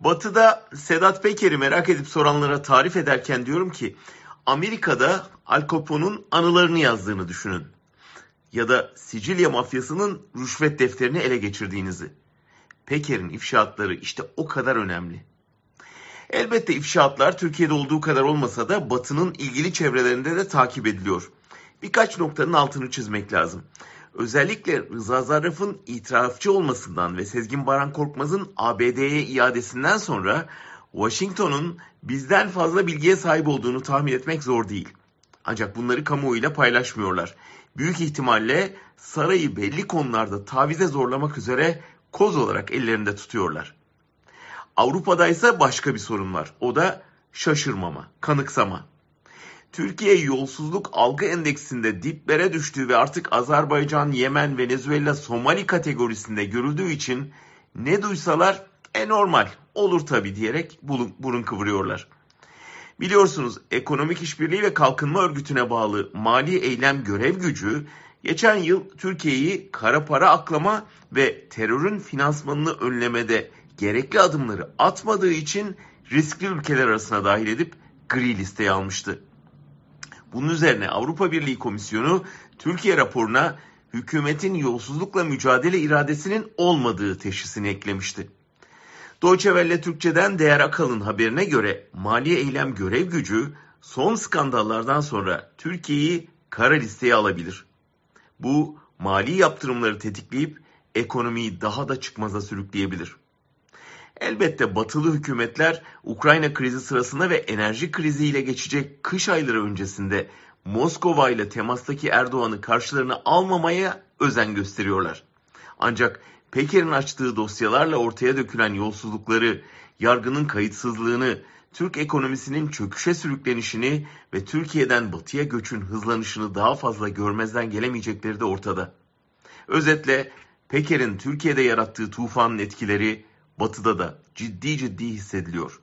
Batı'da Sedat Peker'i merak edip soranlara tarif ederken diyorum ki Amerika'da Al Capone'un anılarını yazdığını düşünün. Ya da Sicilya mafyasının rüşvet defterini ele geçirdiğinizi. Peker'in ifşaatları işte o kadar önemli. Elbette ifşaatlar Türkiye'de olduğu kadar olmasa da Batı'nın ilgili çevrelerinde de takip ediliyor. Birkaç noktanın altını çizmek lazım. Özellikle Rıza Zarraf'ın itirafçı olmasından ve Sezgin Baran Korkmaz'ın ABD'ye iadesinden sonra Washington'un bizden fazla bilgiye sahip olduğunu tahmin etmek zor değil. Ancak bunları kamuoyuyla paylaşmıyorlar. Büyük ihtimalle sarayı belli konularda tavize zorlamak üzere koz olarak ellerinde tutuyorlar. Avrupa'da ise başka bir sorun var. O da şaşırmama, kanıksama. Türkiye yolsuzluk algı endeksinde diplere düştüğü ve artık Azerbaycan, Yemen, Venezuela, Somali kategorisinde görüldüğü için ne duysalar e normal olur tabii diyerek burun, kıvırıyorlar. Biliyorsunuz Ekonomik İşbirliği ve Kalkınma Örgütü'ne bağlı Mali Eylem Görev Gücü geçen yıl Türkiye'yi kara para aklama ve terörün finansmanını önlemede gerekli adımları atmadığı için riskli ülkeler arasına dahil edip gri listeye almıştı. Bunun üzerine Avrupa Birliği Komisyonu Türkiye raporuna hükümetin yolsuzlukla mücadele iradesinin olmadığı teşhisini eklemişti. Deutsche Welle Türkçe'den Değer Akalın haberine göre Mali Eylem Görev Gücü son skandallardan sonra Türkiye'yi kara listeye alabilir. Bu mali yaptırımları tetikleyip ekonomiyi daha da çıkmaza sürükleyebilir. Elbette batılı hükümetler Ukrayna krizi sırasında ve enerji kriziyle geçecek kış ayları öncesinde Moskova ile temastaki Erdoğan'ı karşılarına almamaya özen gösteriyorlar. Ancak Peker'in açtığı dosyalarla ortaya dökülen yolsuzlukları, yargının kayıtsızlığını, Türk ekonomisinin çöküşe sürüklenişini ve Türkiye'den batıya göçün hızlanışını daha fazla görmezden gelemeyecekleri de ortada. Özetle Peker'in Türkiye'de yarattığı tufanın etkileri batıda da ciddi ciddi hissediliyor.